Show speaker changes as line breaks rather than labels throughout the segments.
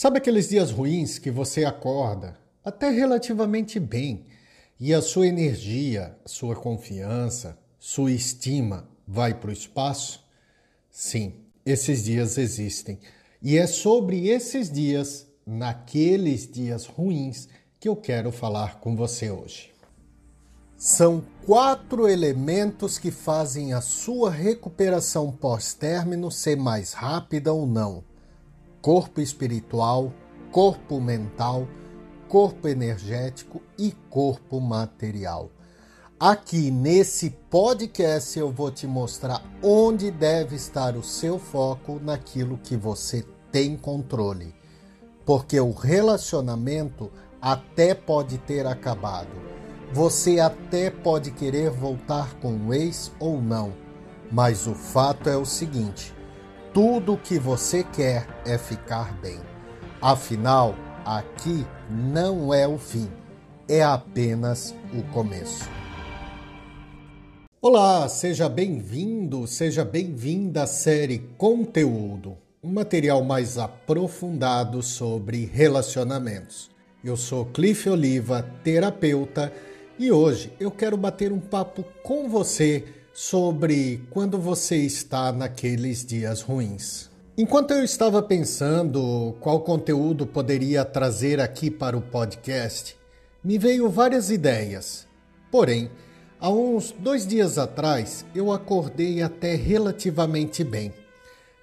Sabe aqueles dias ruins que você acorda até relativamente bem e a sua energia, sua confiança, sua estima vai para o espaço? Sim, esses dias existem. E é sobre esses dias, naqueles dias ruins, que eu quero falar com você hoje. São quatro elementos que fazem a sua recuperação pós-término ser mais rápida ou não corpo espiritual, corpo mental, corpo energético e corpo material. Aqui nesse podcast eu vou te mostrar onde deve estar o seu foco naquilo que você tem controle. Porque o relacionamento até pode ter acabado. Você até pode querer voltar com o ex ou não. Mas o fato é o seguinte: tudo que você quer é ficar bem. Afinal, aqui não é o fim, é apenas o começo. Olá, seja bem-vindo, seja bem-vinda à série Conteúdo, um material mais aprofundado sobre relacionamentos. Eu sou Cliff Oliva, terapeuta, e hoje eu quero bater um papo com você sobre quando você está naqueles dias ruins. Enquanto eu estava pensando qual conteúdo poderia trazer aqui para o podcast, me veio várias ideias. Porém, há uns dois dias atrás eu acordei até relativamente bem.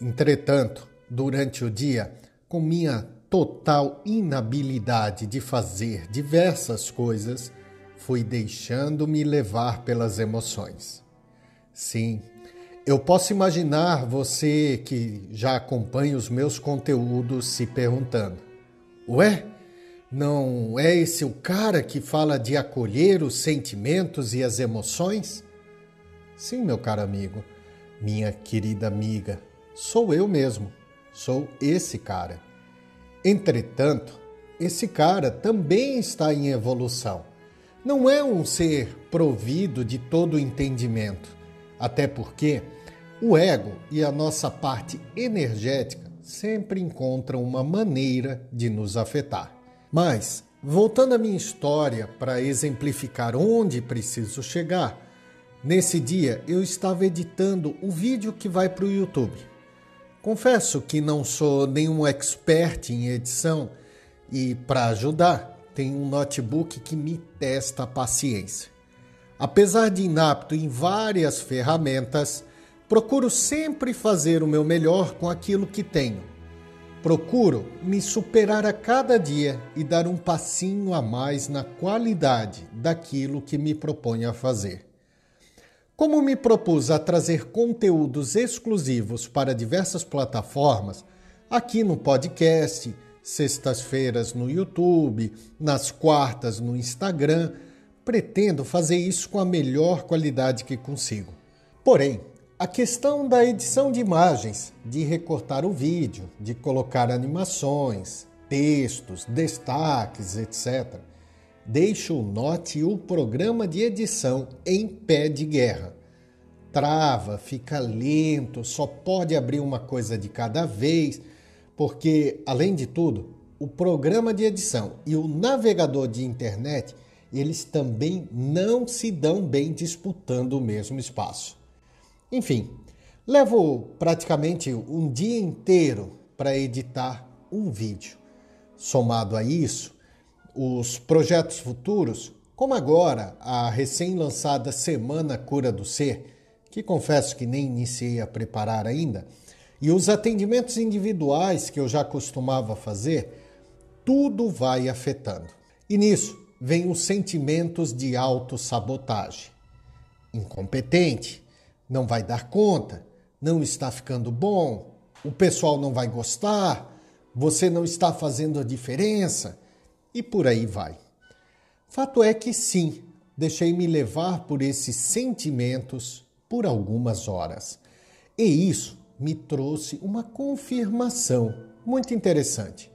Entretanto, durante o dia, com minha total inabilidade de fazer diversas coisas, fui deixando-me levar pelas emoções. Sim, eu posso imaginar você que já acompanha os meus conteúdos se perguntando: Ué, não é esse o cara que fala de acolher os sentimentos e as emoções? Sim, meu caro amigo, minha querida amiga, sou eu mesmo, sou esse cara. Entretanto, esse cara também está em evolução. Não é um ser provido de todo entendimento até porque o ego e a nossa parte energética sempre encontram uma maneira de nos afetar. Mas, voltando à minha história para exemplificar onde preciso chegar, nesse dia eu estava editando o vídeo que vai para o YouTube. Confesso que não sou nenhum expert em edição e, para ajudar, tenho um notebook que me testa a paciência. Apesar de inapto em várias ferramentas, procuro sempre fazer o meu melhor com aquilo que tenho. Procuro me superar a cada dia e dar um passinho a mais na qualidade daquilo que me proponho a fazer. Como me propus a trazer conteúdos exclusivos para diversas plataformas, aqui no podcast, sextas-feiras no YouTube, nas quartas no Instagram, pretendo fazer isso com a melhor qualidade que consigo. Porém, a questão da edição de imagens, de recortar o vídeo, de colocar animações, textos, destaques, etc., deixa o Note o programa de edição em pé de guerra. Trava, fica lento, só pode abrir uma coisa de cada vez, porque, além de tudo, o programa de edição e o navegador de internet eles também não se dão bem disputando o mesmo espaço. Enfim, levo praticamente um dia inteiro para editar um vídeo. Somado a isso, os projetos futuros, como agora a recém-lançada Semana Cura do Ser, que confesso que nem iniciei a preparar ainda, e os atendimentos individuais que eu já costumava fazer, tudo vai afetando. E nisso, vêm os sentimentos de autossabotagem. Incompetente, não vai dar conta, não está ficando bom, o pessoal não vai gostar, você não está fazendo a diferença e por aí vai. Fato é que sim, deixei-me levar por esses sentimentos por algumas horas. E isso me trouxe uma confirmação muito interessante.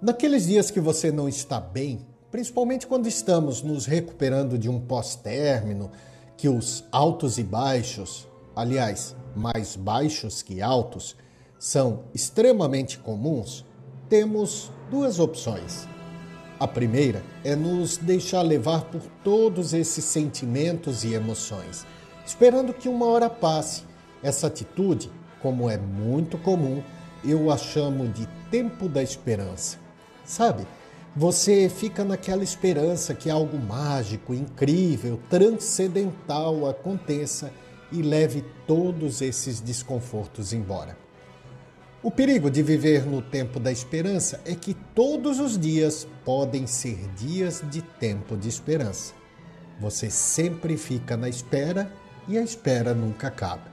Naqueles dias que você não está bem, principalmente quando estamos nos recuperando de um pós-término, que os altos e baixos, aliás, mais baixos que altos, são extremamente comuns, temos duas opções. A primeira é nos deixar levar por todos esses sentimentos e emoções, esperando que uma hora passe. Essa atitude, como é muito comum, eu a chamo de tempo da esperança. Sabe? Você fica naquela esperança que algo mágico, incrível, transcendental aconteça e leve todos esses desconfortos embora. O perigo de viver no tempo da esperança é que todos os dias podem ser dias de tempo de esperança. Você sempre fica na espera e a espera nunca acaba.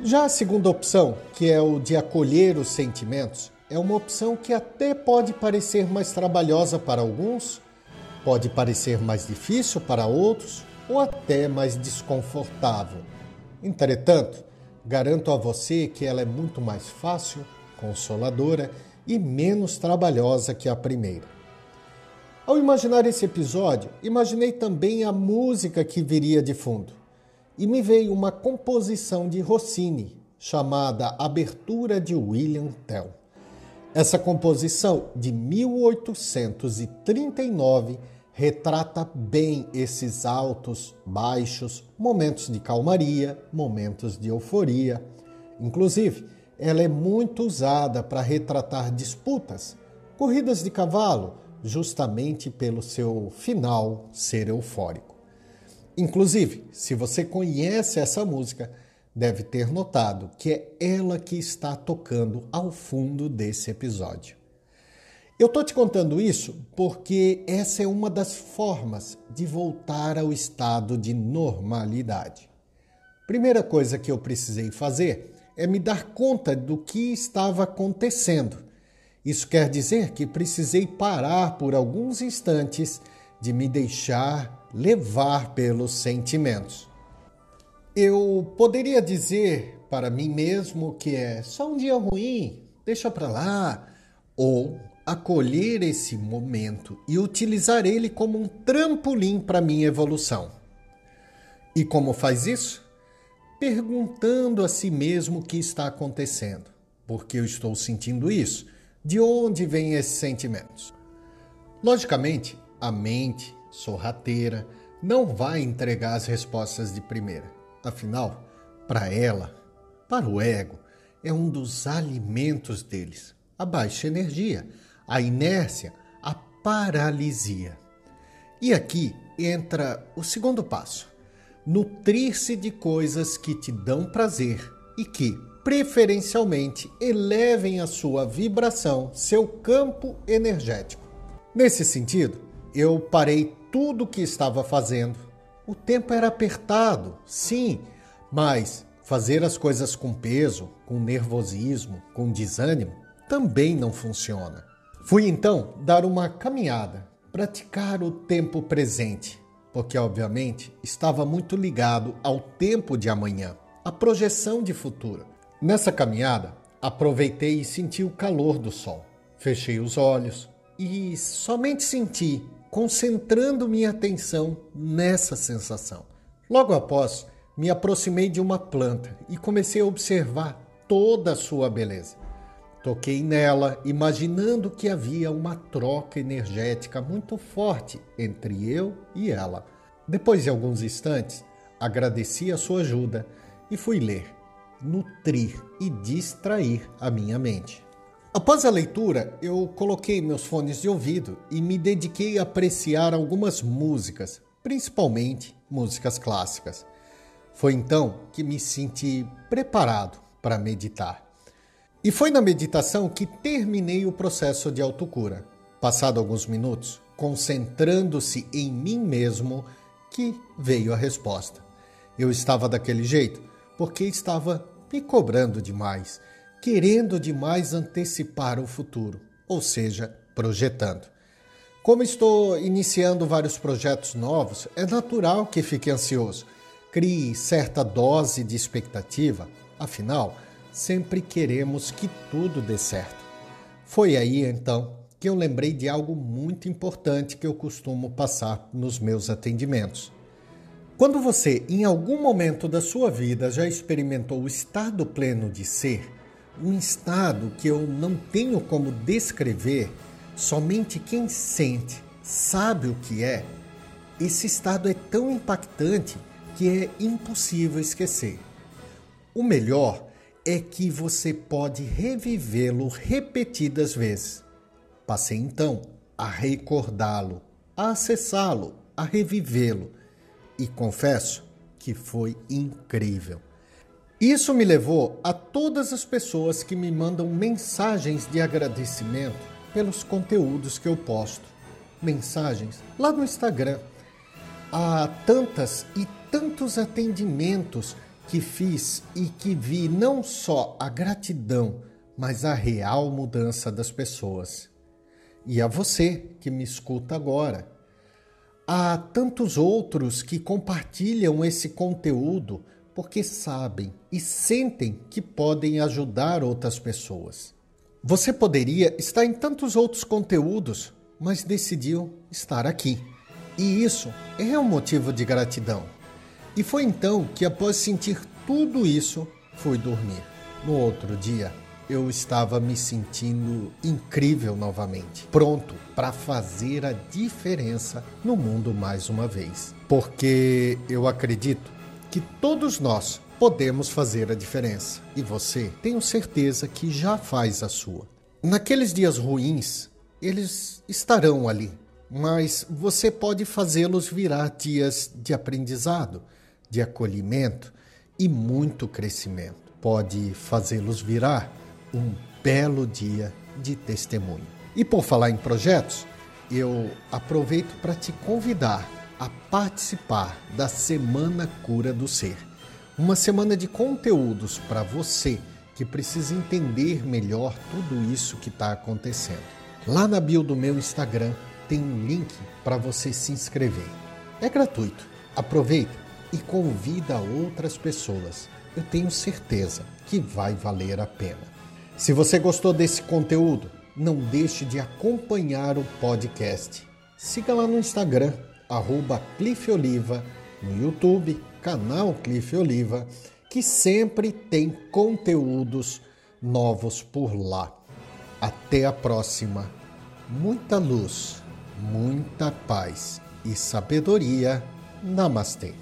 Já a segunda opção, que é o de acolher os sentimentos, é uma opção que até pode parecer mais trabalhosa para alguns, pode parecer mais difícil para outros ou até mais desconfortável. Entretanto, garanto a você que ela é muito mais fácil consoladora e menos trabalhosa que a primeira. Ao imaginar esse episódio, imaginei também a música que viria de fundo. E me veio uma composição de Rossini, chamada Abertura de William Tell. Essa composição, de 1839, retrata bem esses altos, baixos, momentos de calmaria, momentos de euforia. Inclusive, ela é muito usada para retratar disputas, corridas de cavalo, justamente pelo seu final ser eufórico. Inclusive, se você conhece essa música, deve ter notado que é ela que está tocando ao fundo desse episódio. Eu estou te contando isso porque essa é uma das formas de voltar ao estado de normalidade. Primeira coisa que eu precisei fazer é me dar conta do que estava acontecendo. Isso quer dizer que precisei parar por alguns instantes de me deixar levar pelos sentimentos. Eu poderia dizer para mim mesmo que é só um dia ruim, deixa para lá, ou acolher esse momento e utilizar ele como um trampolim para minha evolução. E como faz isso? perguntando a si mesmo o que está acontecendo. Porque eu estou sentindo isso? De onde vêm esses sentimentos? Logicamente, a mente sorrateira não vai entregar as respostas de primeira. Afinal, para ela, para o ego, é um dos alimentos deles a baixa energia, a inércia, a paralisia. E aqui entra o segundo passo nutrir-se de coisas que te dão prazer e que, preferencialmente, elevem a sua vibração, seu campo energético. Nesse sentido, eu parei tudo o que estava fazendo. O tempo era apertado, sim, mas fazer as coisas com peso, com nervosismo, com desânimo, também não funciona. Fui então dar uma caminhada, praticar o tempo presente porque obviamente estava muito ligado ao tempo de amanhã, à projeção de futuro. Nessa caminhada, aproveitei e senti o calor do sol. Fechei os olhos e somente senti, concentrando minha atenção nessa sensação. Logo após, me aproximei de uma planta e comecei a observar toda a sua beleza. Toquei nela, imaginando que havia uma troca energética muito forte entre eu e ela. Depois de alguns instantes, agradeci a sua ajuda e fui ler, nutrir e distrair a minha mente. Após a leitura, eu coloquei meus fones de ouvido e me dediquei a apreciar algumas músicas, principalmente músicas clássicas. Foi então que me senti preparado para meditar. E foi na meditação que terminei o processo de autocura. Passado alguns minutos, concentrando-se em mim mesmo, que veio a resposta. Eu estava daquele jeito porque estava me cobrando demais, querendo demais antecipar o futuro, ou seja, projetando. Como estou iniciando vários projetos novos, é natural que fique ansioso. Crie certa dose de expectativa, afinal, sempre queremos que tudo dê certo. Foi aí então que eu lembrei de algo muito importante que eu costumo passar nos meus atendimentos. Quando você, em algum momento da sua vida, já experimentou o estado pleno de ser, um estado que eu não tenho como descrever, somente quem sente sabe o que é. Esse estado é tão impactante que é impossível esquecer. O melhor é que você pode revivê-lo repetidas vezes. Passei então a recordá-lo, a acessá-lo, a revivê-lo e confesso que foi incrível. Isso me levou a todas as pessoas que me mandam mensagens de agradecimento pelos conteúdos que eu posto. Mensagens lá no Instagram. Há tantas e tantos atendimentos que fiz e que vi não só a gratidão, mas a real mudança das pessoas. E a você que me escuta agora. Há tantos outros que compartilham esse conteúdo porque sabem e sentem que podem ajudar outras pessoas. Você poderia estar em tantos outros conteúdos, mas decidiu estar aqui. E isso é um motivo de gratidão. E foi então que, após sentir tudo isso, fui dormir. No outro dia, eu estava me sentindo incrível novamente, pronto para fazer a diferença no mundo mais uma vez. Porque eu acredito que todos nós podemos fazer a diferença e você, tenho certeza que já faz a sua. Naqueles dias ruins, eles estarão ali, mas você pode fazê-los virar dias de aprendizado de acolhimento e muito crescimento. Pode fazê-los virar um belo dia de testemunho. E por falar em projetos, eu aproveito para te convidar a participar da Semana Cura do Ser. Uma semana de conteúdos para você que precisa entender melhor tudo isso que está acontecendo. Lá na bio do meu Instagram tem um link para você se inscrever. É gratuito. Aproveita e convida outras pessoas. Eu tenho certeza que vai valer a pena. Se você gostou desse conteúdo, não deixe de acompanhar o podcast. Siga lá no Instagram, arroba Cliff Oliva, no YouTube, canal Cliff Oliva, que sempre tem conteúdos novos por lá. Até a próxima. Muita luz, muita paz e sabedoria. Namastê.